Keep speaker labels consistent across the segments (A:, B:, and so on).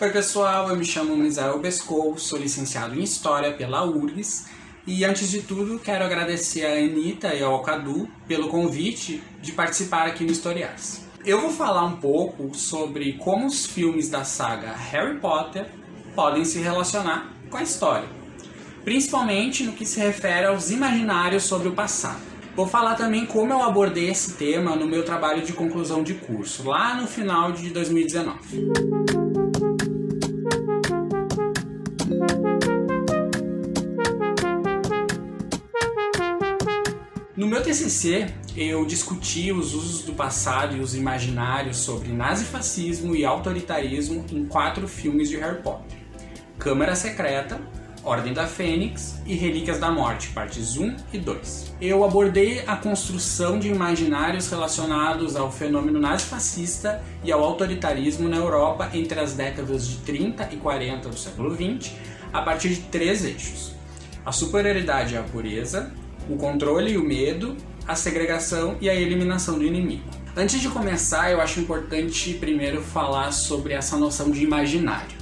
A: Oi pessoal, eu me chamo Misael Bescou, sou licenciado em História pela URGS e antes de tudo quero agradecer a Anitta e ao Cadu pelo convite de participar aqui no Historiais. Eu vou falar um pouco sobre como os filmes da saga Harry Potter podem se relacionar com a história, principalmente no que se refere aos imaginários sobre o passado. Vou falar também como eu abordei esse tema no meu trabalho de conclusão de curso, lá no final de 2019. TCC, eu discuti os usos do passado e os imaginários sobre nazifascismo e autoritarismo em quatro filmes de Harry Potter: Câmara Secreta, Ordem da Fênix e Relíquias da Morte, partes 1 e 2. Eu abordei a construção de imaginários relacionados ao fenômeno nazifascista e ao autoritarismo na Europa entre as décadas de 30 e 40 do século XX, a partir de três eixos: a superioridade a pureza, o controle e o medo, a segregação e a eliminação do inimigo. Antes de começar, eu acho importante primeiro falar sobre essa noção de imaginário.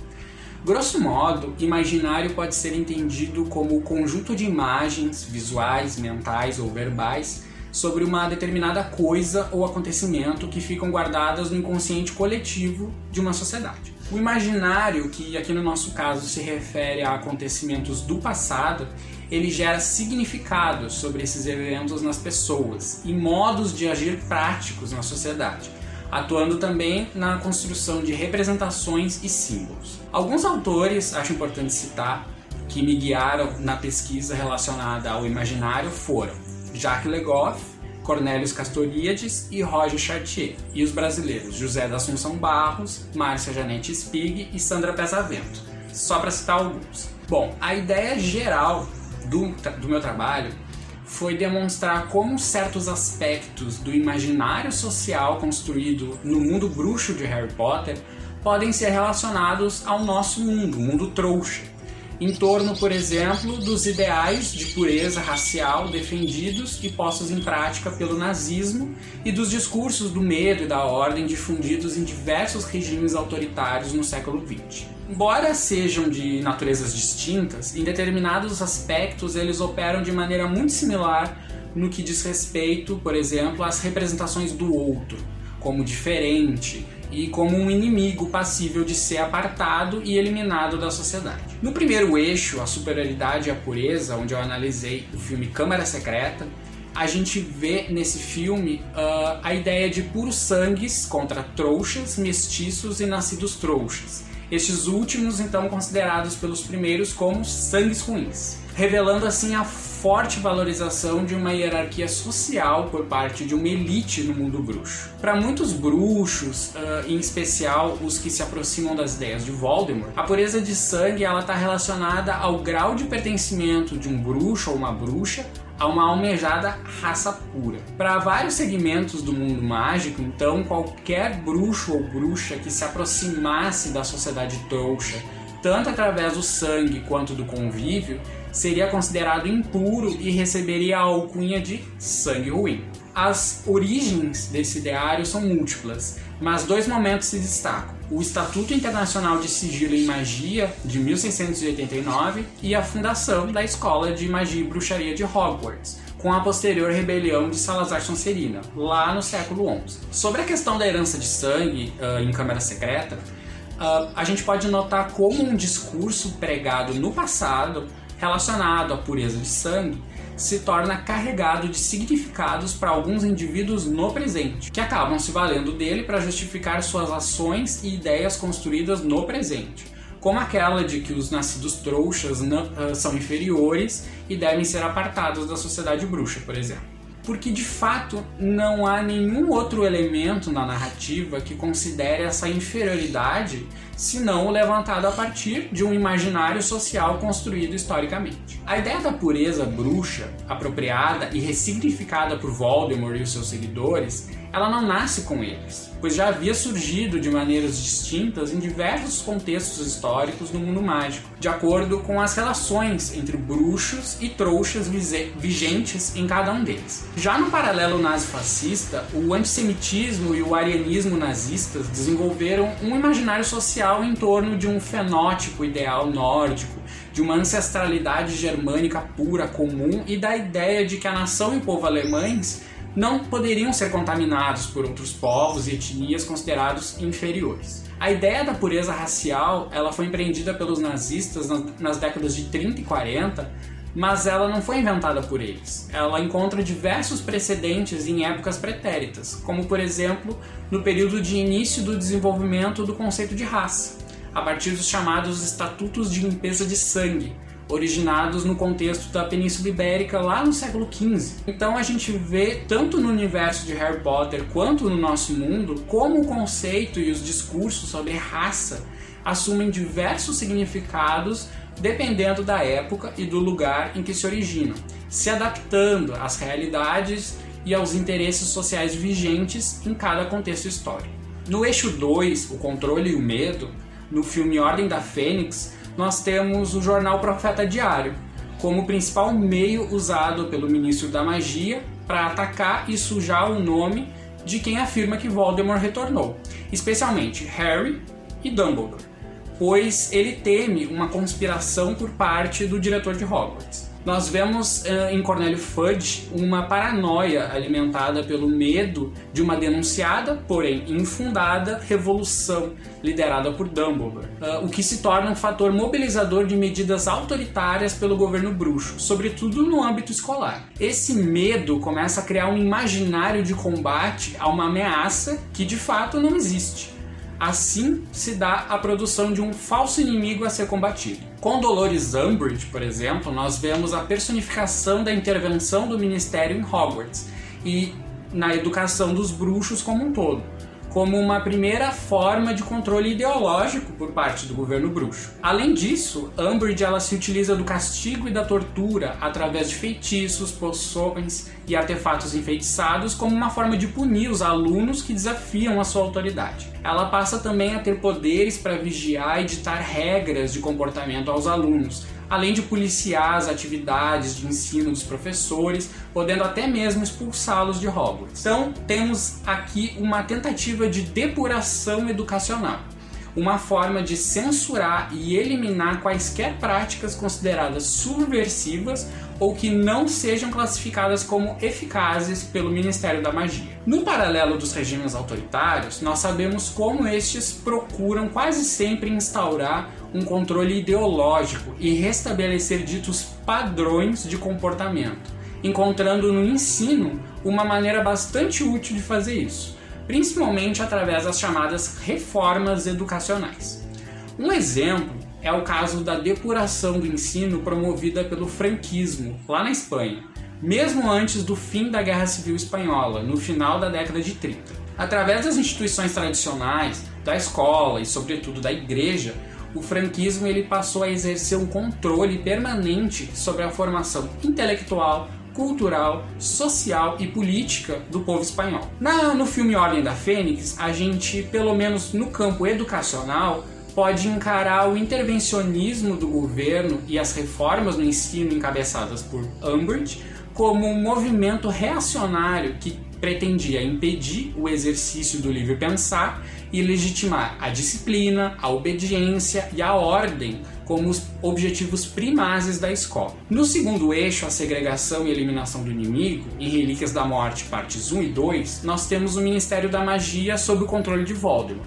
A: Grosso modo, imaginário pode ser entendido como o conjunto de imagens, visuais, mentais ou verbais, sobre uma determinada coisa ou acontecimento que ficam guardadas no inconsciente coletivo de uma sociedade. O imaginário, que aqui no nosso caso se refere a acontecimentos do passado, ele gera significados sobre esses eventos nas pessoas e modos de agir práticos na sociedade, atuando também na construção de representações e símbolos. Alguns autores, acho importante citar, que me guiaram na pesquisa relacionada ao imaginário foram Jacques Legoff, Cornélios Castoriades e Roger Chartier, e os brasileiros José da Assunção Barros, Márcia Janete Spig e Sandra Pesavento, só para citar alguns. Bom, a ideia geral do, do meu trabalho foi demonstrar como certos aspectos do imaginário social construído no mundo bruxo de Harry Potter podem ser relacionados ao nosso mundo, o mundo trouxa em torno, por exemplo, dos ideais de pureza racial defendidos e postos em prática pelo nazismo e dos discursos do medo e da ordem difundidos em diversos regimes autoritários no século XX. Embora sejam de naturezas distintas, em determinados aspectos eles operam de maneira muito similar no que diz respeito, por exemplo, às representações do outro, como diferente, e como um inimigo passível de ser apartado e eliminado da sociedade. No primeiro eixo, a superioridade e a pureza, onde eu analisei o filme Câmara Secreta, a gente vê nesse filme uh, a ideia de puros sangues contra trouxas, mestiços e nascidos trouxas. Estes últimos, então, considerados pelos primeiros como sangues ruins, revelando assim a forte valorização de uma hierarquia social por parte de uma elite no mundo bruxo. Para muitos bruxos, uh, em especial os que se aproximam das ideias de Voldemort, a pureza de sangue ela está relacionada ao grau de pertencimento de um bruxo ou uma bruxa a uma almejada raça pura. Para vários segmentos do mundo mágico, então, qualquer bruxo ou bruxa que se aproximasse da sociedade trouxa, tanto através do sangue quanto do convívio, seria considerado impuro e receberia a alcunha de sangue ruim. As origens desse ideário são múltiplas, mas dois momentos se destacam: o Estatuto Internacional de Sigilo e Magia de 1689 e a fundação da Escola de Magia e Bruxaria de Hogwarts, com a posterior rebelião de Salazar Sonserina, lá no século XI. Sobre a questão da herança de sangue uh, em Câmara Secreta, uh, a gente pode notar como um discurso pregado no passado relacionado à pureza de sangue se torna carregado de significados para alguns indivíduos no presente, que acabam se valendo dele para justificar suas ações e ideias construídas no presente, como aquela de que os nascidos trouxas não, uh, são inferiores e devem ser apartados da sociedade bruxa, por exemplo porque de fato não há nenhum outro elemento na narrativa que considere essa inferioridade senão o levantado a partir de um imaginário social construído historicamente. A ideia da pureza bruxa, apropriada e ressignificada por Voldemort e os seus seguidores, ela não nasce com eles, pois já havia surgido de maneiras distintas em diversos contextos históricos no mundo mágico, de acordo com as relações entre bruxos e trouxas vigentes em cada um deles. Já no paralelo nazi-fascista, o antissemitismo e o arianismo nazistas desenvolveram um imaginário social em torno de um fenótipo ideal nórdico, de uma ancestralidade germânica pura comum e da ideia de que a nação e o povo alemães não poderiam ser contaminados por outros povos e etnias considerados inferiores. A ideia da pureza racial ela foi empreendida pelos nazistas nas décadas de 30 e 40, mas ela não foi inventada por eles. Ela encontra diversos precedentes em épocas pretéritas, como por exemplo no período de início do desenvolvimento do conceito de raça, a partir dos chamados Estatutos de Limpeza de Sangue, originados no contexto da Península Ibérica lá no século XV. Então a gente vê tanto no universo de Harry Potter quanto no nosso mundo como o conceito e os discursos sobre raça assumem diversos significados dependendo da época e do lugar em que se originam, se adaptando às realidades e aos interesses sociais vigentes em cada contexto histórico. No eixo 2, o controle e o medo, no filme Ordem da Fênix, nós temos o jornal Profeta Diário, como principal meio usado pelo ministro da magia para atacar e sujar o nome de quem afirma que Voldemort retornou, especialmente Harry e Dumbledore, pois ele teme uma conspiração por parte do diretor de Hogwarts nós vemos uh, em Cornélio Fudge uma paranoia alimentada pelo medo de uma denunciada, porém infundada, revolução liderada por Dumbledore, uh, o que se torna um fator mobilizador de medidas autoritárias pelo governo bruxo, sobretudo no âmbito escolar. Esse medo começa a criar um imaginário de combate a uma ameaça que de fato não existe. Assim se dá a produção de um falso inimigo a ser combatido. Com Dolores Umbridge, por exemplo, nós vemos a personificação da intervenção do Ministério em Hogwarts e na educação dos bruxos como um todo como uma primeira forma de controle ideológico por parte do governo bruxo. Além disso, Umbridge ela se utiliza do castigo e da tortura através de feitiços, poções e artefatos enfeitiçados como uma forma de punir os alunos que desafiam a sua autoridade. Ela passa também a ter poderes para vigiar e ditar regras de comportamento aos alunos, além de policiar as atividades de ensino dos professores, podendo até mesmo expulsá-los de Hogwarts. Então, temos aqui uma tentativa de depuração educacional uma forma de censurar e eliminar quaisquer práticas consideradas subversivas ou que não sejam classificadas como eficazes pelo Ministério da Magia. No paralelo dos regimes autoritários, nós sabemos como estes procuram quase sempre instaurar um controle ideológico e restabelecer ditos padrões de comportamento, encontrando no ensino uma maneira bastante útil de fazer isso principalmente através das chamadas reformas educacionais. Um exemplo é o caso da depuração do ensino promovida pelo franquismo, lá na Espanha, mesmo antes do fim da Guerra Civil Espanhola, no final da década de 30. Através das instituições tradicionais, da escola e, sobretudo, da igreja, o franquismo ele passou a exercer um controle permanente sobre a formação intelectual, cultural, social e política do povo espanhol. Na, no filme Ordem da Fênix, a gente, pelo menos no campo educacional, pode encarar o intervencionismo do governo e as reformas no ensino encabeçadas por Umbridge como um movimento reacionário que pretendia impedir o exercício do livre pensar e legitimar a disciplina, a obediência e a ordem como os objetivos primazes da escola. No segundo eixo, a segregação e eliminação do inimigo, em Relíquias da Morte, partes 1 e 2, nós temos o Ministério da Magia sob o controle de Voldemort,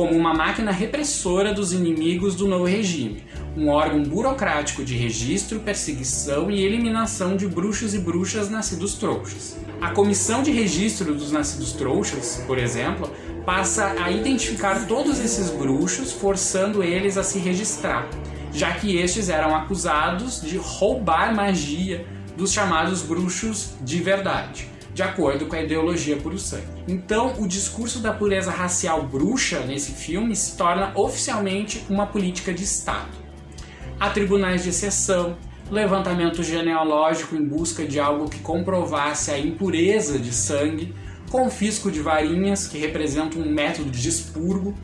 A: como uma máquina repressora dos inimigos do novo regime, um órgão burocrático de registro, perseguição e eliminação de bruxos e bruxas nascidos trouxas. A comissão de registro dos nascidos trouxas, por exemplo, passa a identificar todos esses bruxos, forçando eles a se registrar, já que estes eram acusados de roubar magia dos chamados bruxos de verdade, de acordo com a ideologia puro sangue. Então, o discurso da pureza racial bruxa nesse filme se torna oficialmente uma política de Estado. Há tribunais de exceção, levantamento genealógico em busca de algo que comprovasse a impureza de sangue, confisco de varinhas, que representa um método de expurgo,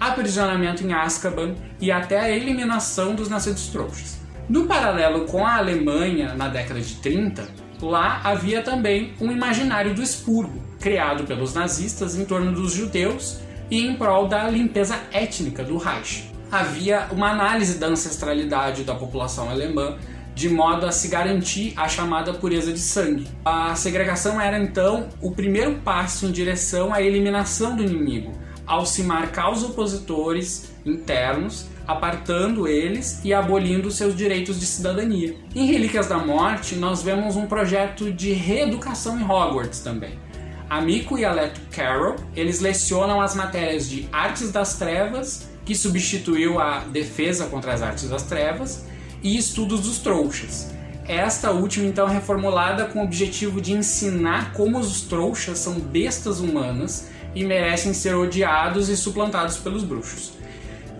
A: aprisionamento em Azkaban e até a eliminação dos nascidos trouxas. No paralelo com a Alemanha na década de 30, lá havia também um imaginário do expurgo, criado pelos nazistas em torno dos judeus e em prol da limpeza étnica do Reich. Havia uma análise da ancestralidade da população alemã de modo a se garantir a chamada pureza de sangue. A segregação era então o primeiro passo em direção à eliminação do inimigo, ao se marcar os opositores internos, apartando eles e abolindo seus direitos de cidadania. Em Relíquias da Morte, nós vemos um projeto de reeducação em Hogwarts também. A Miko e a Leto Carroll, eles lecionam as matérias de Artes das Trevas, que substituiu a Defesa contra as Artes das Trevas, e estudos dos trouxas. Esta última, então, é reformulada com o objetivo de ensinar como os trouxas são bestas humanas e merecem ser odiados e suplantados pelos bruxos.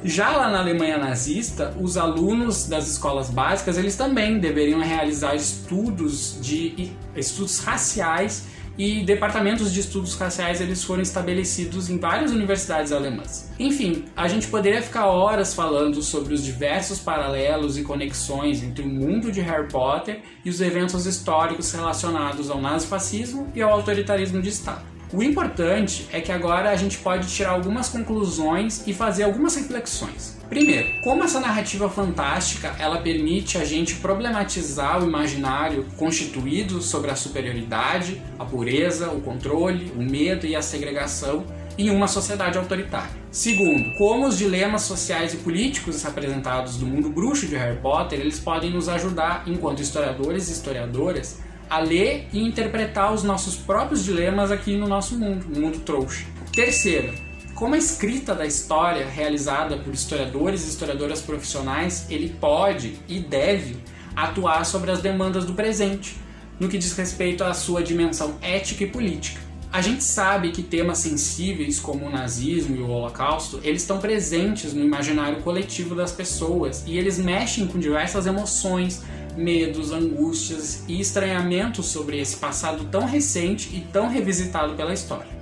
A: Já lá na Alemanha nazista, os alunos das escolas básicas eles também deveriam realizar estudos de estudos raciais e departamentos de estudos raciais eles foram estabelecidos em várias universidades alemãs. Enfim, a gente poderia ficar horas falando sobre os diversos paralelos e conexões entre o mundo de Harry Potter e os eventos históricos relacionados ao nazifascismo e ao autoritarismo de Estado. O importante é que agora a gente pode tirar algumas conclusões e fazer algumas reflexões. Primeiro, como essa narrativa fantástica ela permite a gente problematizar o imaginário constituído sobre a superioridade, a pureza, o controle, o medo e a segregação em uma sociedade autoritária. Segundo, como os dilemas sociais e políticos apresentados do mundo bruxo de Harry Potter, eles podem nos ajudar, enquanto historiadores e historiadoras, a ler e interpretar os nossos próprios dilemas aqui no nosso mundo, no mundo trouxa. Terceiro, como a escrita da história realizada por historiadores e historiadoras profissionais, ele pode e deve atuar sobre as demandas do presente, no que diz respeito à sua dimensão ética e política. A gente sabe que temas sensíveis como o nazismo e o holocausto, eles estão presentes no imaginário coletivo das pessoas e eles mexem com diversas emoções, medos, angústias e estranhamentos sobre esse passado tão recente e tão revisitado pela história.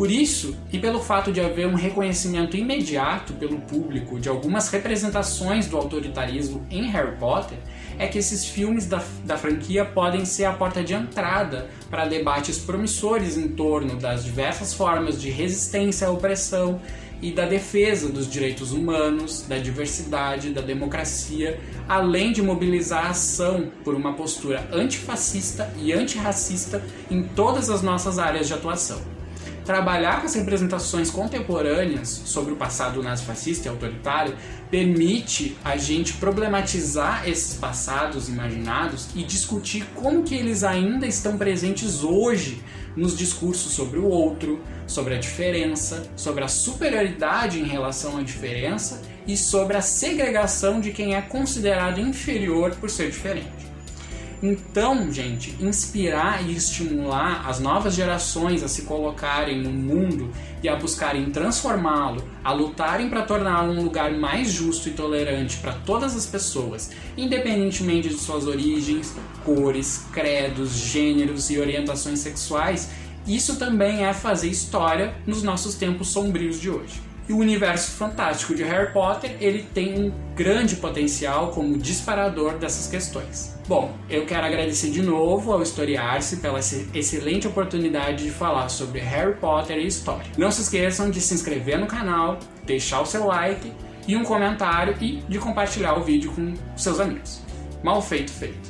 A: Por isso, e pelo fato de haver um reconhecimento imediato pelo público de algumas representações do autoritarismo em Harry Potter, é que esses filmes da, da franquia podem ser a porta de entrada para debates promissores em torno das diversas formas de resistência à opressão e da defesa dos direitos humanos, da diversidade, da democracia, além de mobilizar a ação por uma postura antifascista e antirracista em todas as nossas áreas de atuação. Trabalhar com as representações contemporâneas sobre o passado nazifascista e autoritário permite a gente problematizar esses passados imaginados e discutir como que eles ainda estão presentes hoje nos discursos sobre o outro, sobre a diferença, sobre a superioridade em relação à diferença e sobre a segregação de quem é considerado inferior por ser diferente. Então, gente, inspirar e estimular as novas gerações a se colocarem no mundo e a buscarem transformá-lo, a lutarem para torná-lo um lugar mais justo e tolerante para todas as pessoas, independentemente de suas origens, cores, credos, gêneros e orientações sexuais, isso também é fazer história nos nossos tempos sombrios de hoje. E o universo fantástico de Harry Potter, ele tem um grande potencial como disparador dessas questões. Bom, eu quero agradecer de novo ao Historiar-se pela excelente oportunidade de falar sobre Harry Potter e história. Não se esqueçam de se inscrever no canal, deixar o seu like e um comentário e de compartilhar o vídeo com seus amigos. Mal feito, feito.